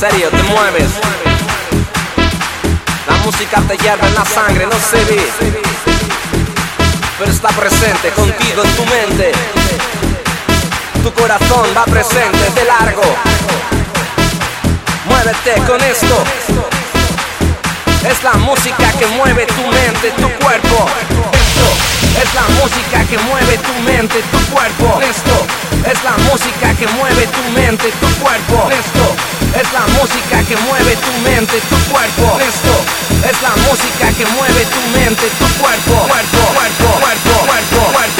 serio, te mueves. La música te hierve en la sangre, no se ve. Pero está presente contigo en tu mente. Tu corazón va presente de largo. Muévete con esto. Es la música que mueve tu mente, tu cuerpo. Esto es la música que mueve tu mente, tu cuerpo. Esto es la música que mueve tu mente, tu cuerpo. Esto es la música que mueve tu mente, tu cuerpo. Esto es la música que mueve tu mente, tu cuerpo. Cuerpo, cuerpo, cuerpo, cuerpo, cuerpo,